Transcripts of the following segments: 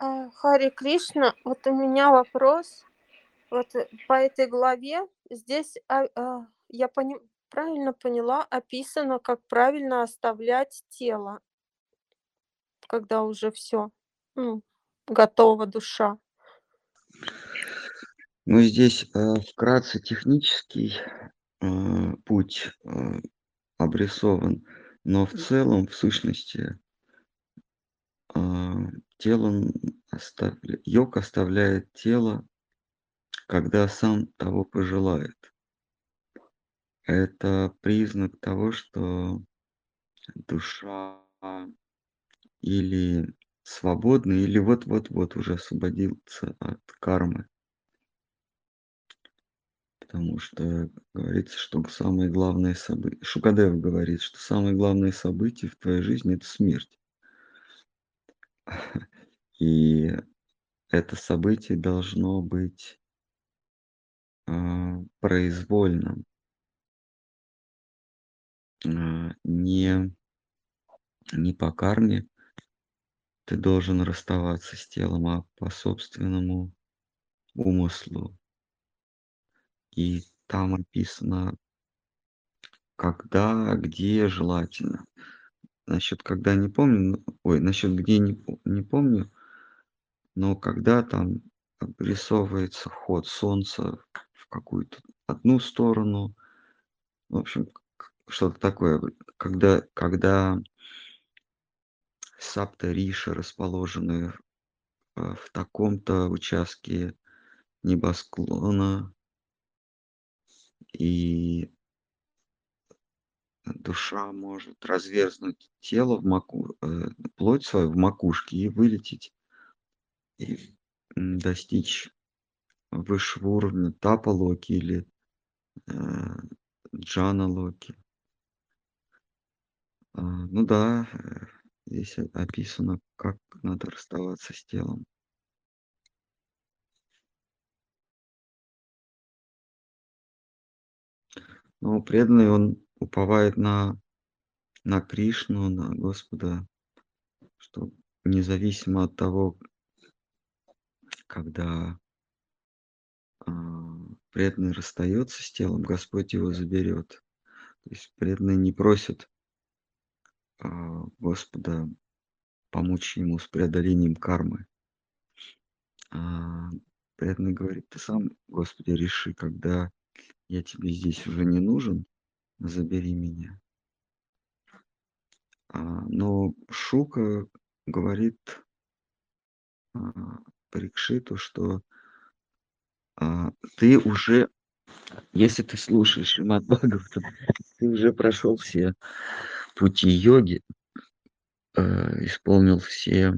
А, Харе Кришна, вот у меня вопрос. Вот э, по этой главе здесь, а, а, я пони- правильно поняла, описано, как правильно оставлять тело, когда уже все, готова душа. Ну, здесь э, вкратце технический э, путь э, обрисован, но в целом, в сущности, э, тело н- оставля- йог оставляет тело, когда сам того пожелает. Это признак того, что душа или свободна, или вот-вот-вот уже освободится от кармы. Потому что говорится, что самое главное событие... Шукадев говорит, что самое главное событие в твоей жизни– это смерть. И это событие должно быть э, произвольным, э, не, не по карме ты должен расставаться с телом, а по собственному умыслу. И там описано, когда, где желательно. Насчет когда не помню, ой, насчет где не, не помню, но когда там обрисовывается ход солнца в какую-то одну сторону, в общем, что-то такое, когда, когда сапта риши расположены э, в таком-то участке небосклона, и душа может разверзнуть тело в маку, э, плоть свою в макушке и вылететь и достичь высшего уровня тапа локи или э, джана локи. А, ну да, э, здесь описано, как надо расставаться с телом. Но преданный он уповает на, на Кришну, на Господа, что независимо от того, когда а, преданный расстается с телом, Господь его заберет. То есть преданный не просит а, Господа помочь ему с преодолением кармы. А преданный говорит, ты сам, Господи, реши, когда я тебе здесь уже не нужен, забери меня. А, но Шука говорит а, Парикшиту, что а, ты уже, если ты слушаешь Шримад Бхагаватам, ты уже прошел все пути йоги, э, исполнил все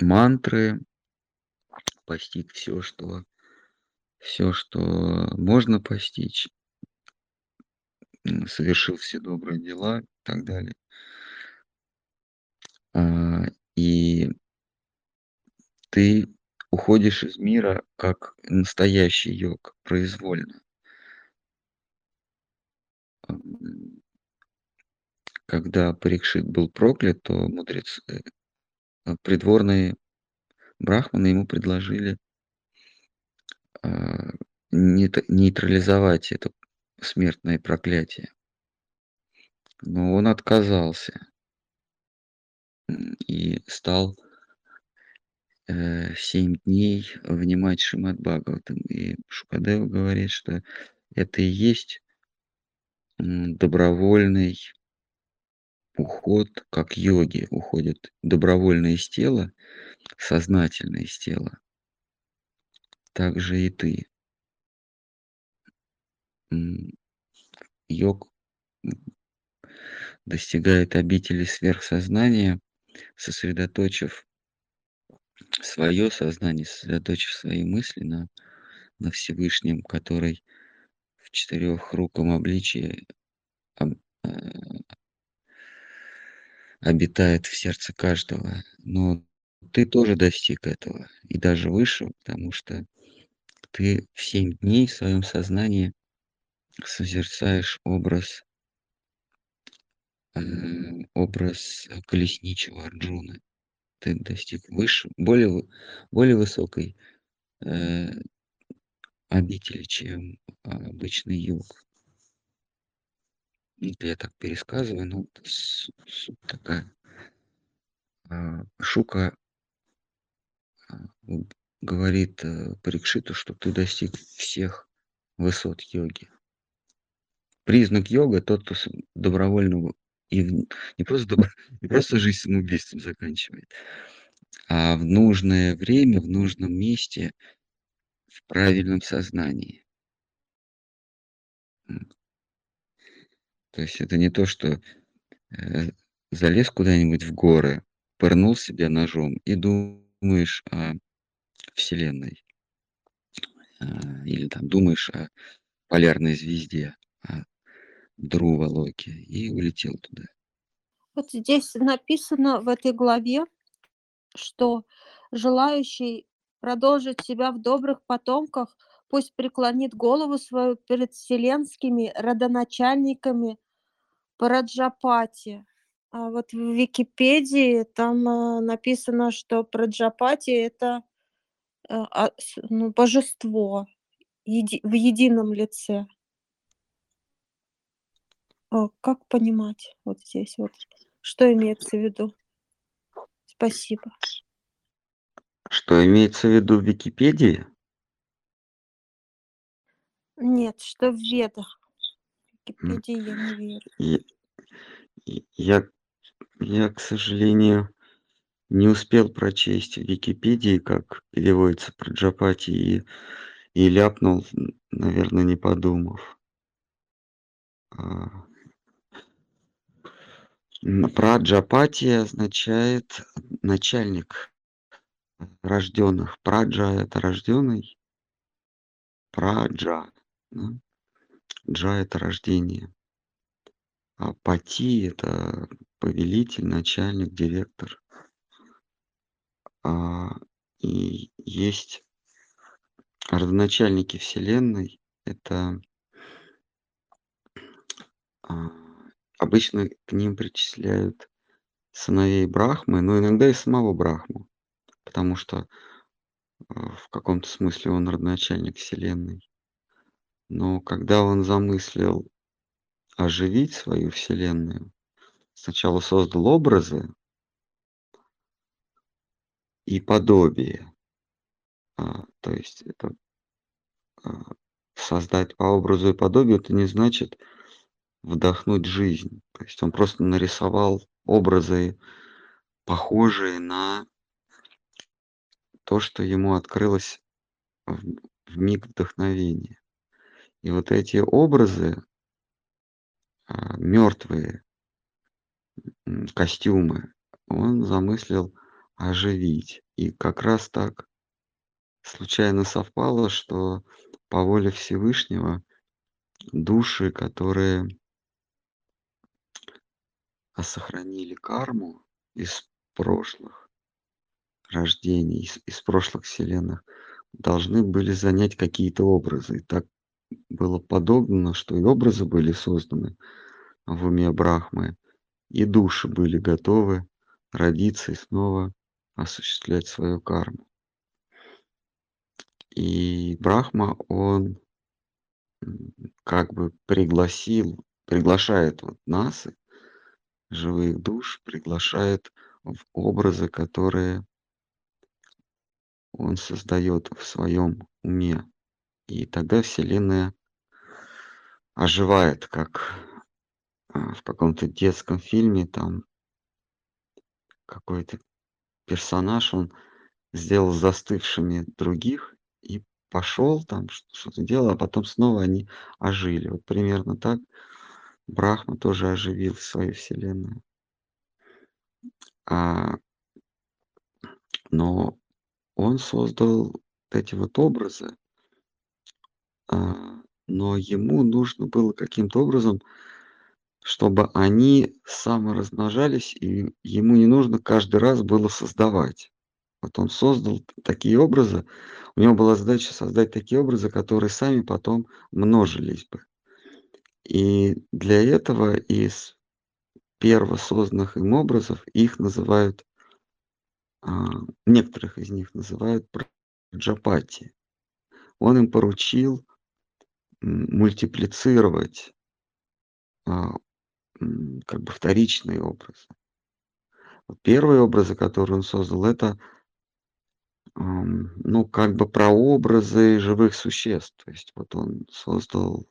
мантры, постиг все, что все, что можно постичь, совершил все добрые дела и так далее. А, И ты уходишь из мира как настоящий йог, произвольно. Когда Парикшит был проклят, то мудрецы, э, придворные брахманы ему предложили а, нейт- нейтрализовать это смертное проклятие. Но он отказался и стал э, семь дней внимать Шримад Бхагаватам. И Шукадева говорит, что это и есть добровольный уход, как йоги уходят добровольно из тела, сознательно из тела. Так же и ты. Йог достигает обители сверхсознания, сосредоточив свое сознание, сосредоточив свои мысли на, на Всевышнем, который в четырехруком обличии об- э, обитает в сердце каждого. Но ты тоже достиг этого, и даже выше, потому что ты в семь дней в своем сознании созерцаешь образ, э, образ колесничего Арджуны. ты достиг выше более более высокой, э, обители, чем обычный йог. Это я так пересказываю, но с суть такая. А, Шука а, говорит, э, Парикшиту, что ты достиг всех высот йоги. Признак йога- тот, кто добровольно и не просто добро не просто жизнь самоубийством заканчивает, а в нужное время, в нужном месте, в правильном сознании. То есть это не то, что, э, залез куда-нибудь в горы, пырнул себя ножом и думаешь о Вселенной. А, или там думаешь о полярной звезде, о Друва-Локи и улетел туда. Вот здесь написано в этой главе, что желающий продолжить себя в добрых потомках, пусть преклонит голову свою перед вселенскими родоначальниками Праджапати. А вот в Википедии там, а, написано, что Праджапати- это, э, а, ну, божество еди в едином лице. А как понимать вот здесь вот, что имеется в виду? Спасибо. Что имеется в виду в Википедии? Нет, что в Ведах. М. Википедии я не верю. И я я, к сожалению, не успел прочесть в Википедии, как переводится Праджапати, и и ляпнул, н наверно, не подумав. Праджапати означает начальник рождённых. Праджа- это рождённый. Праджа, да. Джа- это рождение. А пати- это повелитель, начальник, директор. А, и есть родоначальники Вселенной. Это а, обычно к ним причисляют сыновей Брахмы, но иногда и самого Брахму, потому что, а, в каком-то смысле он родоначальник Вселенной. Но когда он замыслил оживить свою Вселенную, сначала создал образы и подобие. А, то есть это а, создать по образу и подобию- это не значит вдохнуть жизнь. То есть он просто нарисовал образы, похожие на то, что ему открылось в в миг вдохновения. И вот эти образы а, мёртвые м, костюмы он замыслил оживить. И как раз так случайно совпало, что по воле Всевышнего души, которые сохранили карму из прошлых рождений, из из прошлых вселенных, должны были занять какие-то образы. И так было подогнано, что и образы были созданы в уме Брахмы, и души были готовы родиться и снова осуществлять свою карму. И Брахма, он как бы пригласил приглашает вот нас, живых душ, приглашает в образы, которые он создаёт в своём уме. И тогда Вселенная оживает, как, а, в каком-то детском фильме там какой-то персонаж, он сделал застывшими других и пошёл там, что-то делал, а потом снова они ожили. Вот примерно так Брахма тоже оживил свою Вселенную. А но он создал эти вот образы а, но ему нужно было каким-то образом, чтобы они саморазмножались, и ему не нужно каждый раз было создавать. Вот он создал такие образы. У него была задача создать такие образы, которые сами потом множились бы. И для этого из первосозданных им образов их называют а, некоторых из них называют Праджапати. Он им поручил мультиплицировать а, как бы вторичные образы. Первые образы, которые он создал, это ну, как бы прообразы живых существ. То есть вот он создал,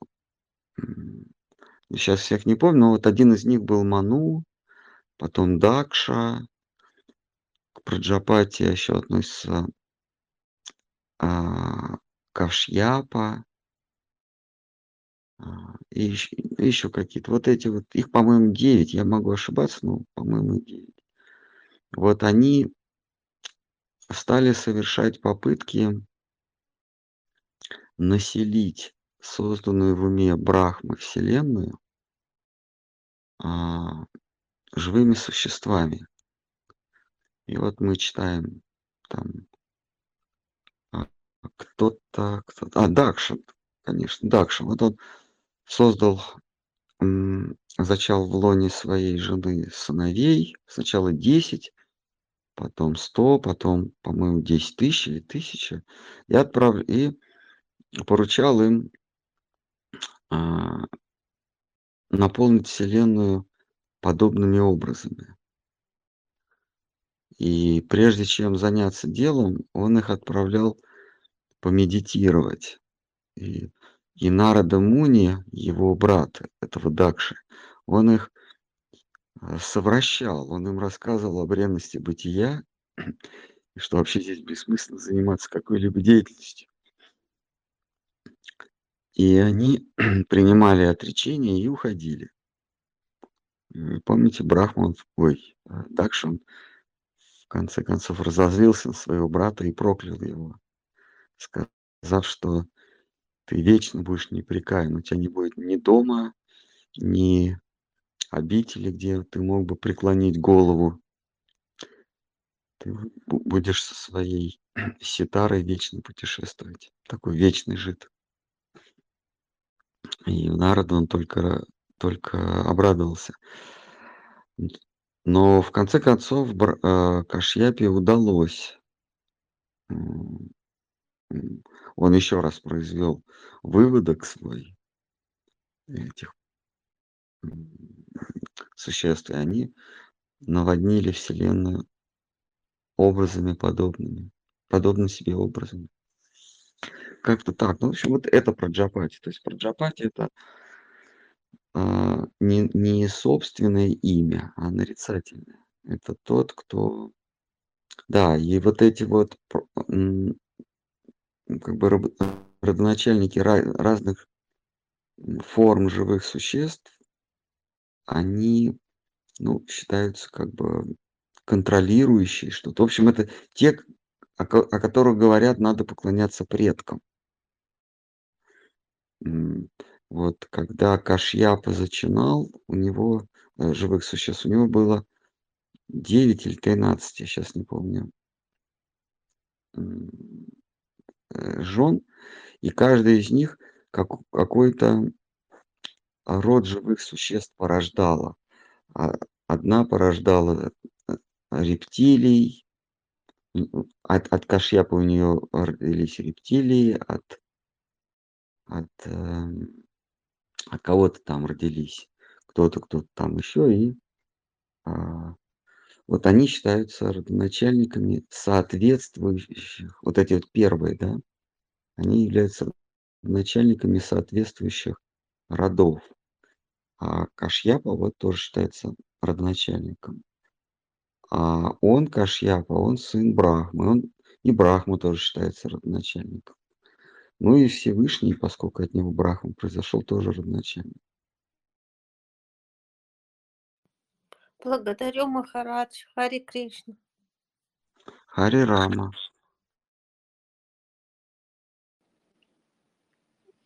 сейчас всех не помню, но вот один из них был Ману, потом Дакша, к Праджапати еще относится а, Кавшьяпа, а, и еще, еще какие-то. Вот эти вот, их, по-моему, 9, я могу ошибаться, но, по-моему, 9. Вот они стали совершать попытки населить созданную в уме Брахмы Вселенную а, живыми существами. И вот мы читаем там а, кто-то, кто-то, а, Дакшин, конечно, Дакшин. Вот он создал, м, зачал в лоне своей жены сыновей, сначала 10, потом 100, потом, по-моему, 10 тысяч или 1000, и отправ... и поручал им наполнить Вселенную подобными образами. И прежде чем заняться делом, он их отправлял помедитировать. И, и Нарада Муни, его брат, этого Дакши, он их а, совращал, он им рассказывал о бренности бытия, и что вообще здесь бессмысленно заниматься какой-либо деятельностью. И они принимали отречение и уходили. Помните, Брахман, ой, а, Дакшан в конце концов разозлился на своего брата и проклял его, сказав, что ты вечно будешь непрекаян, у тебя не будет ни дома, ни обители, где ты мог бы преклонить голову. Ты будешь со своей ситарой вечно путешествовать, такой вечный жид. И Народ он только, только обрадовался. Но в конце концов э, Кашьяпе удалось. Он еще раз произвел выводок свой этих существ, и они наводнили Вселенную образами подобными, подобно себе образами. Как-то так. Ну, в общем, вот это про Джапати. То есть про Джапати это а, не, не собственное имя, а нарицательное. Это тот, кто... Да, и вот эти вот как бы родоначальники разных форм живых существ, они ну, считаются как бы контролирующие что-то. В общем, это те, о, которых говорят, надо поклоняться предкам. Вот когда Кашьяпа зачинал, у него э, живых существ, у него было 9 или 13, я сейчас не помню, э, жен, и каждая из них как, какой-то род живых существ порождала. А одна порождала э, рептилий, от, от Кашьяпа у нее родились рептилии, от, от э, от кого-то там родились, кто-то, кто-то там еще, и а, вот они считаются родоначальниками соответствующих, вот эти вот первые, да, они являются начальниками соответствующих родов. А Кашьяпа вот тоже считается родоначальником. А он, Кашьяпа, он сын Брахмы, он и Брахма тоже считается родоначальником. Ну и Всевышний, поскольку от него Брахма произошел, тоже родоначальник. Благодарю, Махарадж. Хари Кришна. Хари Рама.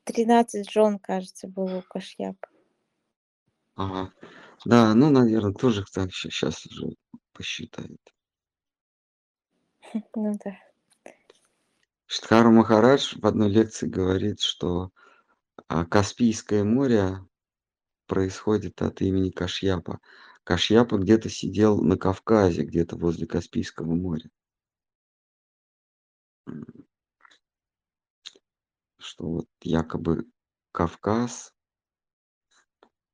13 жен, кажется, было у Кашьяпа. Ага. Да, ну, наверное, тоже так сейчас уже посчитает. Ну да. Штхару Махарадж в одной лекции говорит, что а, Каспийское море происходит от имени Кашьяпа. Кашьяпа где-то сидел на Кавказе, где-то возле Каспийского моря. Что вот якобы Кавказ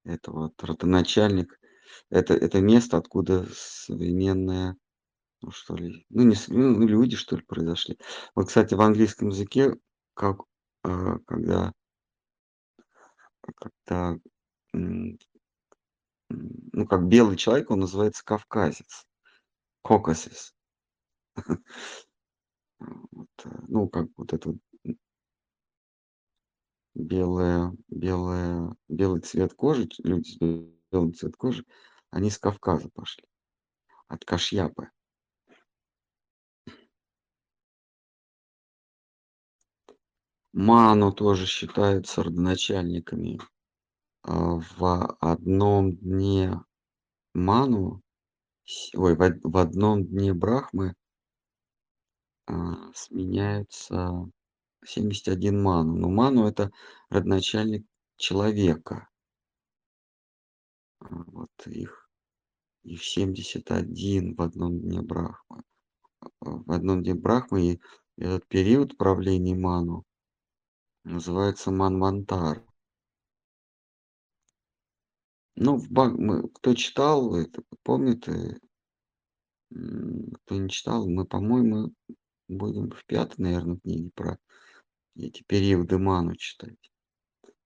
это вот родоначальник, это это место, откуда современная, ну что ли, ну не ну люди что ли произошли. Вот, кстати, в английском языке, как, а, когда м, ну как белый человек, он называется кавказец. Вот, э, ну как вот это белая белая белый цвет кожи, люди с белым цвет кожи, они с Кавказа пошли, от Кашьяпы. Ману тоже считаются родоначальниками. А, в одном дне Ману, ой, в одном дне Брахмы а, сменяются 71 Ману. Но Ману- это родоначальник человека. Вот их их 71 в одном дне Брахмы. А, в одном дне Брахмы, и этот период правления Ману называется Манвантар. Ну, в ба мы кто читал, это помнит, э м, кто не читал, мы, по-моему, будем в 5, наверно, книге про эти периоды Ману читать.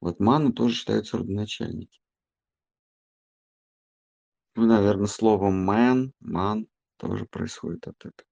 Вот Ману тоже считаются родоначальники. Ну, наверно, слово man, man тоже происходит от этого.